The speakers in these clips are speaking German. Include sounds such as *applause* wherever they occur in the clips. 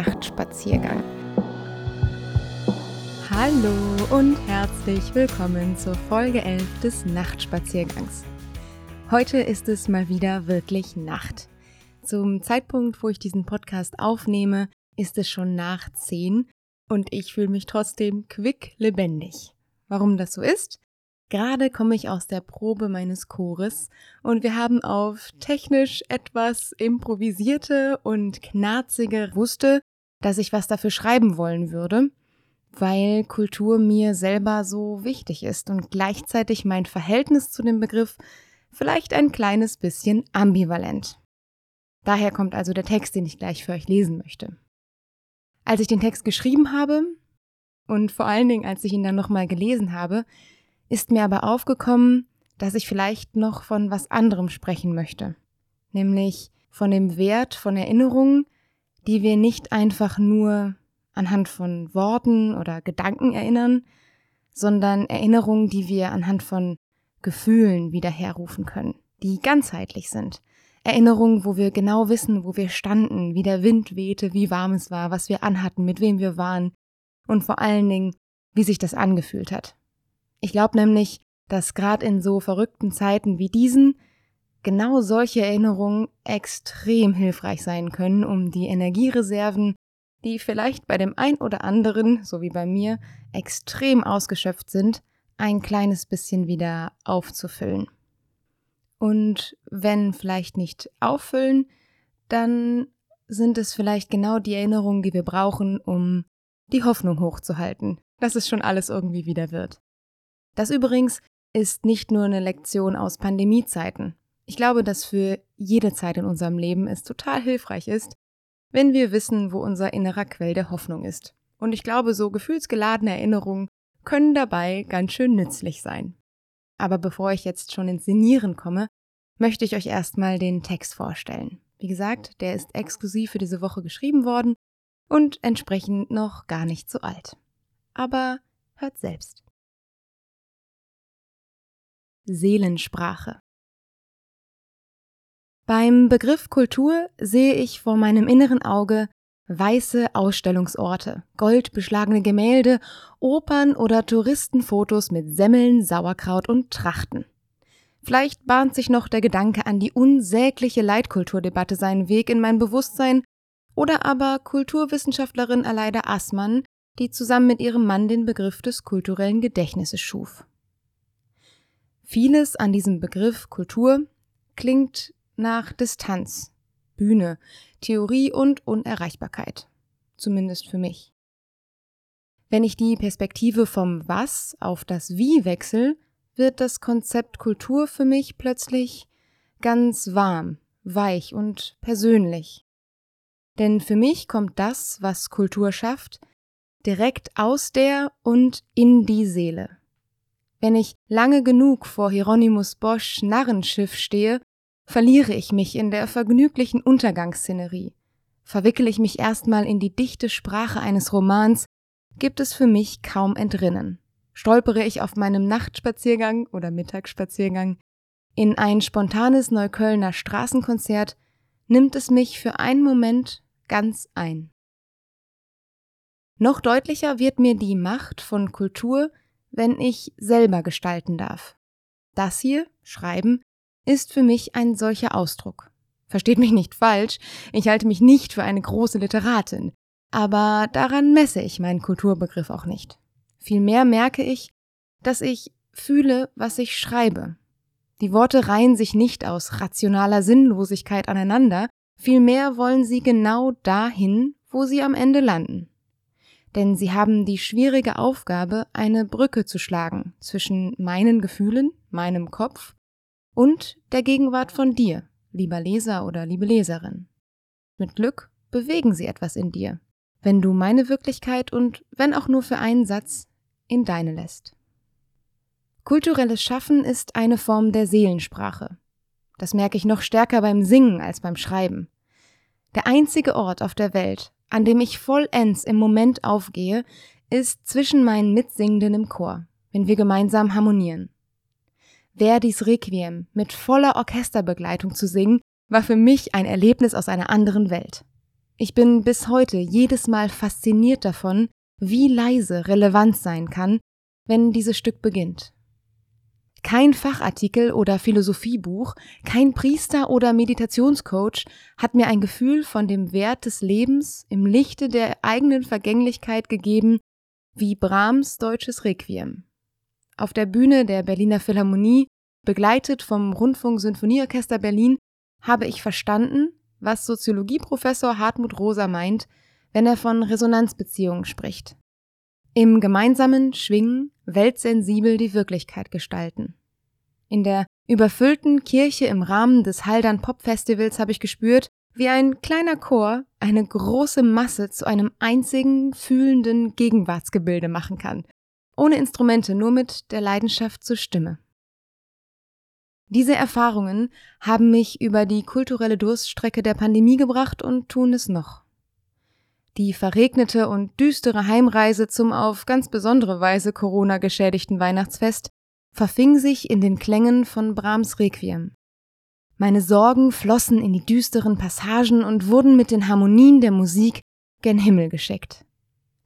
Nachtspaziergang. Hallo und herzlich willkommen zur Folge 11 des Nachtspaziergangs. Heute ist es mal wieder wirklich Nacht. Zum Zeitpunkt, wo ich diesen Podcast aufnehme, ist es schon nach 10 und ich fühle mich trotzdem quick lebendig. Warum das so ist? Gerade komme ich aus der Probe meines Chores und wir haben auf technisch etwas improvisierte und knarzige wusste, dass ich was dafür schreiben wollen würde, weil Kultur mir selber so wichtig ist und gleichzeitig mein Verhältnis zu dem Begriff vielleicht ein kleines bisschen ambivalent. Daher kommt also der Text, den ich gleich für euch lesen möchte. Als ich den Text geschrieben habe und vor allen Dingen, als ich ihn dann nochmal gelesen habe, ist mir aber aufgekommen, dass ich vielleicht noch von was anderem sprechen möchte, nämlich von dem Wert von Erinnerungen, die wir nicht einfach nur anhand von Worten oder Gedanken erinnern, sondern Erinnerungen, die wir anhand von Gefühlen wiederherrufen können, die ganzheitlich sind. Erinnerungen, wo wir genau wissen, wo wir standen, wie der Wind wehte, wie warm es war, was wir anhatten, mit wem wir waren und vor allen Dingen, wie sich das angefühlt hat. Ich glaube nämlich, dass gerade in so verrückten Zeiten wie diesen genau solche Erinnerungen extrem hilfreich sein können, um die Energiereserven, die vielleicht bei dem ein oder anderen, so wie bei mir, extrem ausgeschöpft sind, ein kleines bisschen wieder aufzufüllen. Und wenn vielleicht nicht auffüllen, dann sind es vielleicht genau die Erinnerungen, die wir brauchen, um die Hoffnung hochzuhalten, dass es schon alles irgendwie wieder wird. Das übrigens ist nicht nur eine Lektion aus Pandemiezeiten. Ich glaube, dass für jede Zeit in unserem Leben es total hilfreich ist, wenn wir wissen, wo unser innerer Quell der Hoffnung ist. Und ich glaube, so gefühlsgeladene Erinnerungen können dabei ganz schön nützlich sein. Aber bevor ich jetzt schon ins Sinieren komme, möchte ich euch erstmal den Text vorstellen. Wie gesagt, der ist exklusiv für diese Woche geschrieben worden und entsprechend noch gar nicht so alt. Aber hört selbst. Seelensprache. Beim Begriff Kultur sehe ich vor meinem inneren Auge weiße Ausstellungsorte, goldbeschlagene Gemälde, Opern oder Touristenfotos mit Semmeln, Sauerkraut und Trachten. Vielleicht bahnt sich noch der Gedanke an die unsägliche Leitkulturdebatte seinen Weg in mein Bewusstsein, oder aber Kulturwissenschaftlerin Aleida Assmann, die zusammen mit ihrem Mann den Begriff des kulturellen Gedächtnisses schuf. Vieles an diesem Begriff Kultur klingt nach Distanz, Bühne, Theorie und Unerreichbarkeit. Zumindest für mich. Wenn ich die Perspektive vom Was auf das Wie wechsel, wird das Konzept Kultur für mich plötzlich ganz warm, weich und persönlich. Denn für mich kommt das, was Kultur schafft, direkt aus der und in die Seele. Wenn ich lange genug vor Hieronymus Bosch Narrenschiff stehe, verliere ich mich in der vergnüglichen Untergangsszenerie. Verwickele ich mich erstmal in die dichte Sprache eines Romans, gibt es für mich kaum Entrinnen. Stolpere ich auf meinem Nachtspaziergang oder Mittagsspaziergang in ein spontanes Neuköllner Straßenkonzert, nimmt es mich für einen Moment ganz ein. Noch deutlicher wird mir die Macht von Kultur, wenn ich selber gestalten darf. Das hier, Schreiben, ist für mich ein solcher Ausdruck. Versteht mich nicht falsch, ich halte mich nicht für eine große Literatin, aber daran messe ich meinen Kulturbegriff auch nicht. Vielmehr merke ich, dass ich fühle, was ich schreibe. Die Worte reihen sich nicht aus rationaler Sinnlosigkeit aneinander, vielmehr wollen sie genau dahin, wo sie am Ende landen denn sie haben die schwierige Aufgabe, eine Brücke zu schlagen zwischen meinen Gefühlen, meinem Kopf und der Gegenwart von dir, lieber Leser oder liebe Leserin. Mit Glück bewegen sie etwas in dir, wenn du meine Wirklichkeit und, wenn auch nur für einen Satz, in deine lässt. Kulturelles Schaffen ist eine Form der Seelensprache. Das merke ich noch stärker beim Singen als beim Schreiben. Der einzige Ort auf der Welt, an dem ich vollends im Moment aufgehe, ist zwischen meinen Mitsingenden im Chor, wenn wir gemeinsam harmonieren. Verdis Requiem mit voller Orchesterbegleitung zu singen, war für mich ein Erlebnis aus einer anderen Welt. Ich bin bis heute jedes Mal fasziniert davon, wie leise Relevanz sein kann, wenn dieses Stück beginnt. Kein Fachartikel oder Philosophiebuch, kein Priester oder Meditationscoach hat mir ein Gefühl von dem Wert des Lebens im Lichte der eigenen Vergänglichkeit gegeben, wie Brahms deutsches Requiem. Auf der Bühne der Berliner Philharmonie, begleitet vom Rundfunk-Sinfonieorchester Berlin, habe ich verstanden, was Soziologieprofessor Hartmut Rosa meint, wenn er von Resonanzbeziehungen spricht. Im gemeinsamen Schwingen weltsensibel die Wirklichkeit gestalten. In der überfüllten Kirche im Rahmen des Haldern Pop Festivals habe ich gespürt, wie ein kleiner Chor eine große Masse zu einem einzigen fühlenden Gegenwartsgebilde machen kann, ohne Instrumente, nur mit der Leidenschaft zur Stimme. Diese Erfahrungen haben mich über die kulturelle Durststrecke der Pandemie gebracht und tun es noch. Die verregnete und düstere Heimreise zum auf ganz besondere Weise Corona geschädigten Weihnachtsfest verfing sich in den Klängen von Brahms Requiem. Meine Sorgen flossen in die düsteren Passagen und wurden mit den Harmonien der Musik gen Himmel geschickt.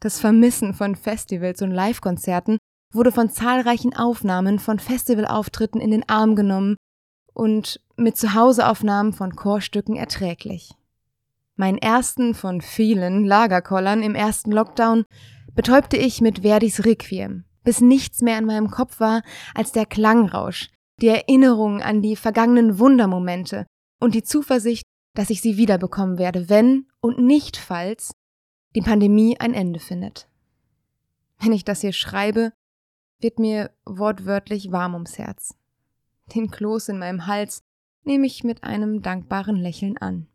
Das Vermissen von Festivals und Livekonzerten wurde von zahlreichen Aufnahmen von Festivalauftritten in den Arm genommen und mit Zuhauseaufnahmen von Chorstücken erträglich. Meinen ersten von vielen Lagerkollern im ersten Lockdown betäubte ich mit Verdis Requiem, bis nichts mehr in meinem Kopf war als der Klangrausch, die Erinnerung an die vergangenen Wundermomente und die Zuversicht, dass ich sie wiederbekommen werde, wenn und nicht falls die Pandemie ein Ende findet. Wenn ich das hier schreibe, wird mir wortwörtlich warm ums Herz. Den Kloß in meinem Hals nehme ich mit einem dankbaren Lächeln an.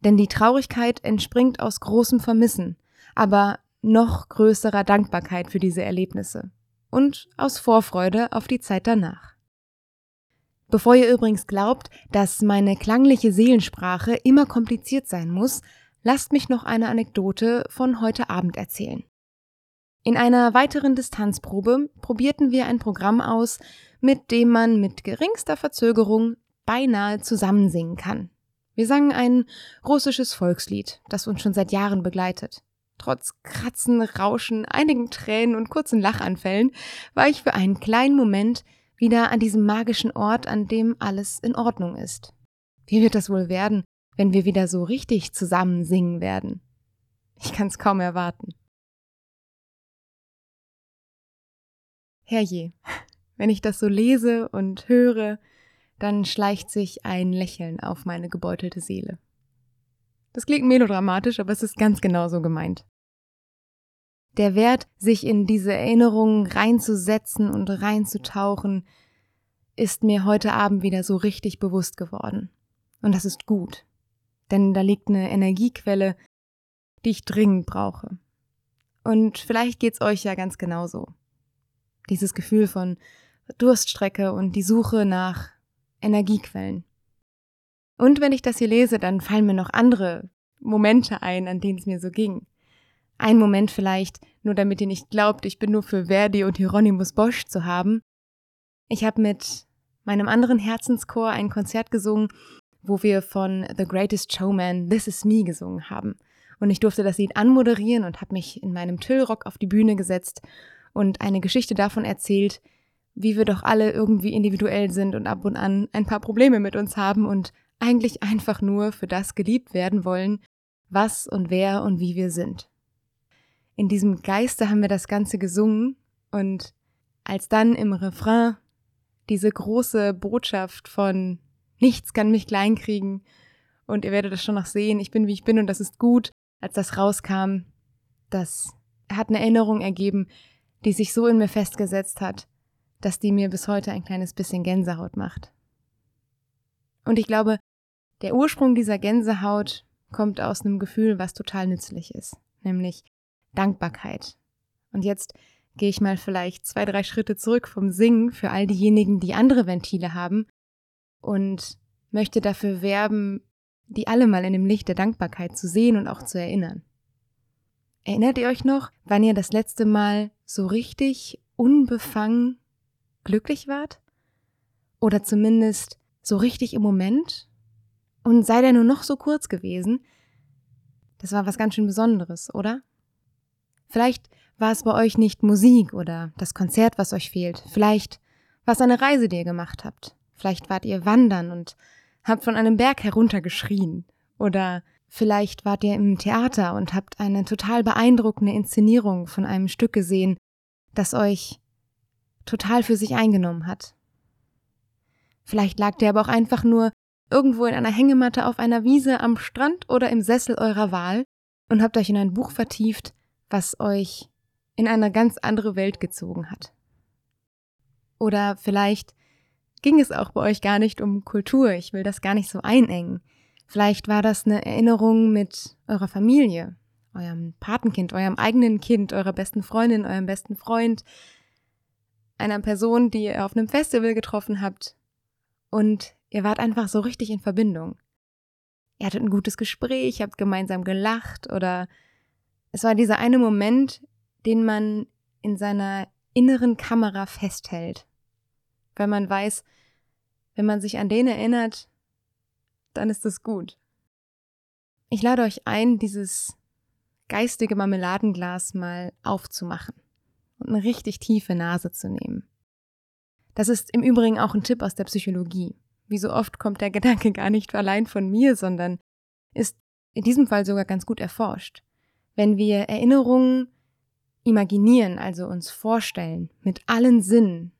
Denn die Traurigkeit entspringt aus großem Vermissen, aber noch größerer Dankbarkeit für diese Erlebnisse und aus Vorfreude auf die Zeit danach. Bevor ihr übrigens glaubt, dass meine klangliche Seelensprache immer kompliziert sein muss, lasst mich noch eine Anekdote von heute Abend erzählen. In einer weiteren Distanzprobe probierten wir ein Programm aus, mit dem man mit geringster Verzögerung beinahe zusammensingen kann. Wir sangen ein russisches Volkslied, das uns schon seit Jahren begleitet. Trotz Kratzen, Rauschen, einigen Tränen und kurzen Lachanfällen war ich für einen kleinen Moment wieder an diesem magischen Ort, an dem alles in Ordnung ist. Wie wird das wohl werden, wenn wir wieder so richtig zusammen singen werden? Ich kann's kaum erwarten. Herrje, wenn ich das so lese und höre, dann schleicht sich ein Lächeln auf meine gebeutelte Seele. Das klingt melodramatisch, aber es ist ganz genau so gemeint. Der Wert, sich in diese Erinnerungen reinzusetzen und reinzutauchen, ist mir heute Abend wieder so richtig bewusst geworden. Und das ist gut. Denn da liegt eine Energiequelle, die ich dringend brauche. Und vielleicht geht's euch ja ganz genauso. Dieses Gefühl von Durststrecke und die Suche nach Energiequellen. Und wenn ich das hier lese, dann fallen mir noch andere Momente ein, an denen es mir so ging. Ein Moment vielleicht, nur damit ihr nicht glaubt, ich bin nur für Verdi und Hieronymus Bosch zu haben. Ich habe mit meinem anderen Herzenschor ein Konzert gesungen, wo wir von The Greatest Showman This Is Me gesungen haben. Und ich durfte das Lied anmoderieren und habe mich in meinem Tüllrock auf die Bühne gesetzt und eine Geschichte davon erzählt, wie wir doch alle irgendwie individuell sind und ab und an ein paar Probleme mit uns haben und eigentlich einfach nur für das geliebt werden wollen, was und wer und wie wir sind. In diesem Geiste haben wir das Ganze gesungen und als dann im Refrain diese große Botschaft von nichts kann mich kleinkriegen und ihr werdet das schon noch sehen, ich bin wie ich bin und das ist gut, als das rauskam, das hat eine Erinnerung ergeben, die sich so in mir festgesetzt hat, dass die mir bis heute ein kleines bisschen Gänsehaut macht. Und ich glaube, der Ursprung dieser Gänsehaut kommt aus einem Gefühl, was total nützlich ist, nämlich Dankbarkeit. Und jetzt gehe ich mal vielleicht zwei, drei Schritte zurück vom Singen für all diejenigen, die andere Ventile haben und möchte dafür werben, die alle mal in dem Licht der Dankbarkeit zu sehen und auch zu erinnern. Erinnert ihr euch noch, wann ihr das letzte Mal so richtig unbefangen glücklich wart? Oder zumindest so richtig im Moment? Und sei der nur noch so kurz gewesen, Das war was ganz schön Besonderes, oder? Vielleicht war es bei euch nicht Musik oder das Konzert, was euch fehlt. Vielleicht war es eine Reise, die ihr gemacht habt. Vielleicht wart ihr wandern und habt von einem Berg heruntergeschrien. Oder vielleicht wart ihr im Theater und habt eine total beeindruckende Inszenierung von einem Stück gesehen, das euch total für sich eingenommen hat. Vielleicht lagt ihr aber auch einfach nur irgendwo in einer Hängematte auf einer Wiese am Strand oder im Sessel eurer Wahl und habt euch in ein Buch vertieft, was euch in eine ganz andere Welt gezogen hat. Oder vielleicht ging es auch bei euch gar nicht um Kultur, ich will das gar nicht so einengen. Vielleicht war das eine Erinnerung mit eurer Familie, eurem Patenkind, eurem eigenen Kind, eurer besten Freundin, eurem besten Freund, einer Person, die ihr auf einem Festival getroffen habt. Und ihr wart einfach so richtig in Verbindung. Ihr hattet ein gutes Gespräch, habt gemeinsam gelacht oder es war dieser eine Moment, den man in seiner inneren Kamera festhält. Weil man weiß, wenn man sich an den erinnert, dann ist es gut. Ich lade euch ein, dieses geistige Marmeladenglas mal aufzumachen und eine richtig tiefe Nase zu nehmen. Das ist im Übrigen auch ein Tipp aus der Psychologie. Wie so oft kommt der *laughs* Gedanke gar nicht allein von mir, sondern ist in diesem Fall sogar ganz gut erforscht. Wenn wir Erinnerungen imaginieren, also uns vorstellen, mit allen Sinnen,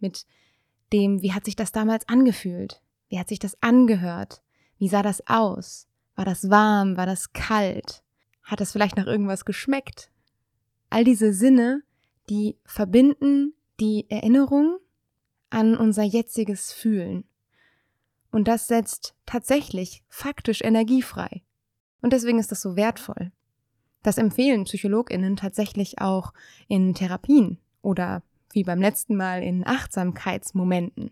mit dem, wie hat sich das damals angefühlt, wie hat sich das angehört, wie sah das aus, war das warm, war das kalt, hat es vielleicht nach irgendwas geschmeckt. All diese Sinne, die verbinden die Erinnerung an unser jetziges Fühlen. Und das setzt tatsächlich faktisch Energie frei. Und deswegen ist das so wertvoll. Das empfehlen Psychologinnen tatsächlich auch in Therapien oder wie beim letzten Mal in Achtsamkeitsmomenten.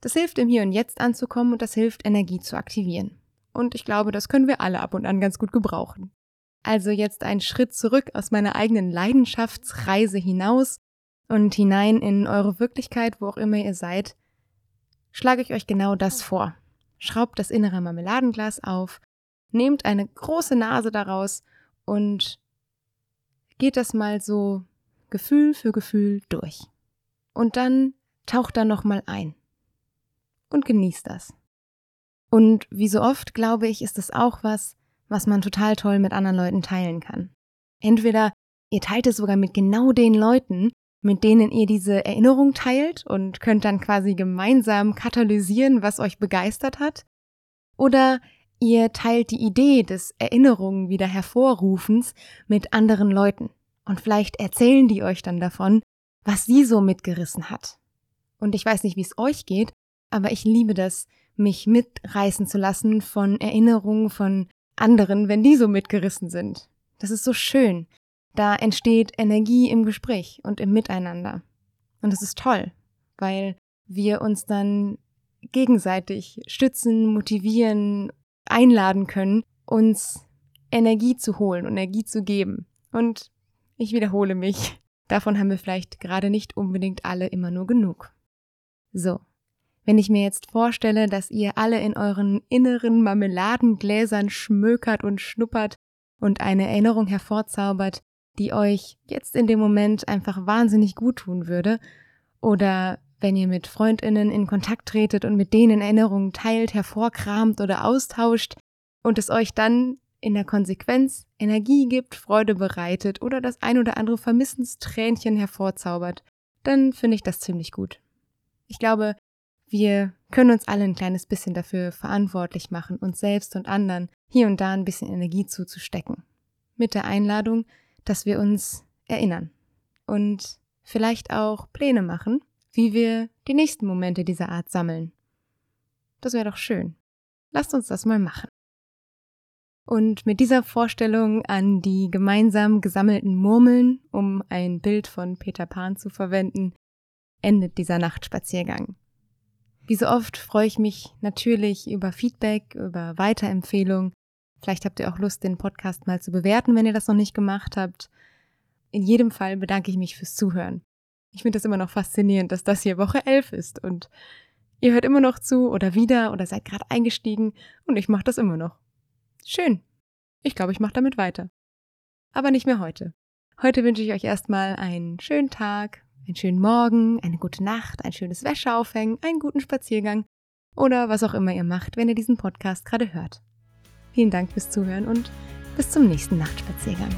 Das hilft im Hier und Jetzt anzukommen und das hilft Energie zu aktivieren. Und ich glaube, das können wir alle ab und an ganz gut gebrauchen. Also jetzt ein Schritt zurück aus meiner eigenen Leidenschaftsreise hinaus und hinein in eure Wirklichkeit, wo auch immer ihr seid, schlage ich euch genau das vor. Schraubt das innere Marmeladenglas auf, nehmt eine große Nase daraus und geht das mal so Gefühl für Gefühl durch. Und dann taucht da nochmal ein. Und genießt das. Und wie so oft, glaube ich, ist das auch was, was man total toll mit anderen Leuten teilen kann. Entweder ihr teilt es sogar mit genau den Leuten, mit denen ihr diese Erinnerung teilt und könnt dann quasi gemeinsam katalysieren, was euch begeistert hat. Oder ihr teilt die Idee des Erinnerungen wieder hervorrufens mit anderen Leuten. Und vielleicht erzählen die euch dann davon, was sie so mitgerissen hat. Und ich weiß nicht, wie es euch geht, aber ich liebe das, mich mitreißen zu lassen von Erinnerungen von anderen, wenn die so mitgerissen sind. Das ist so schön. Da entsteht Energie im Gespräch und im Miteinander. Und das ist toll, weil wir uns dann gegenseitig stützen, motivieren, einladen können, uns Energie zu holen Energie zu geben. Und ich wiederhole mich, davon haben wir vielleicht gerade nicht unbedingt alle immer nur genug. So, wenn ich mir jetzt vorstelle, dass ihr alle in euren inneren Marmeladengläsern schmökert und schnuppert und eine Erinnerung hervorzaubert, die euch jetzt in dem Moment einfach wahnsinnig gut tun würde, oder wenn ihr mit Freundinnen in Kontakt tretet und mit denen Erinnerungen teilt, hervorkramt oder austauscht und es euch dann in der Konsequenz Energie gibt, Freude bereitet oder das ein oder andere Vermissenstränchen hervorzaubert, dann finde ich das ziemlich gut. Ich glaube, wir können uns alle ein kleines bisschen dafür verantwortlich machen, uns selbst und anderen hier und da ein bisschen Energie zuzustecken. Mit der Einladung, dass wir uns erinnern und vielleicht auch Pläne machen, wie wir die nächsten Momente dieser Art sammeln. Das wäre doch schön. Lasst uns das mal machen. Und mit dieser Vorstellung an die gemeinsam gesammelten Murmeln, um ein Bild von Peter Pan zu verwenden, endet dieser Nachtspaziergang. Wie so oft freue ich mich natürlich über Feedback, über Weiterempfehlungen. Vielleicht habt ihr auch Lust, den Podcast mal zu bewerten, wenn ihr das noch nicht gemacht habt. In jedem Fall bedanke ich mich fürs Zuhören. Ich finde das immer noch faszinierend, dass das hier Woche 11 ist und ihr hört immer noch zu oder wieder oder seid gerade eingestiegen und ich mache das immer noch. Schön. Ich glaube, ich mache damit weiter. Aber nicht mehr heute. Heute wünsche ich euch erstmal einen schönen Tag, einen schönen Morgen, eine gute Nacht, ein schönes Wäscheaufhängen, einen guten Spaziergang oder was auch immer ihr macht, wenn ihr diesen Podcast gerade hört. Vielen Dank fürs Zuhören und bis zum nächsten Nachtspaziergang.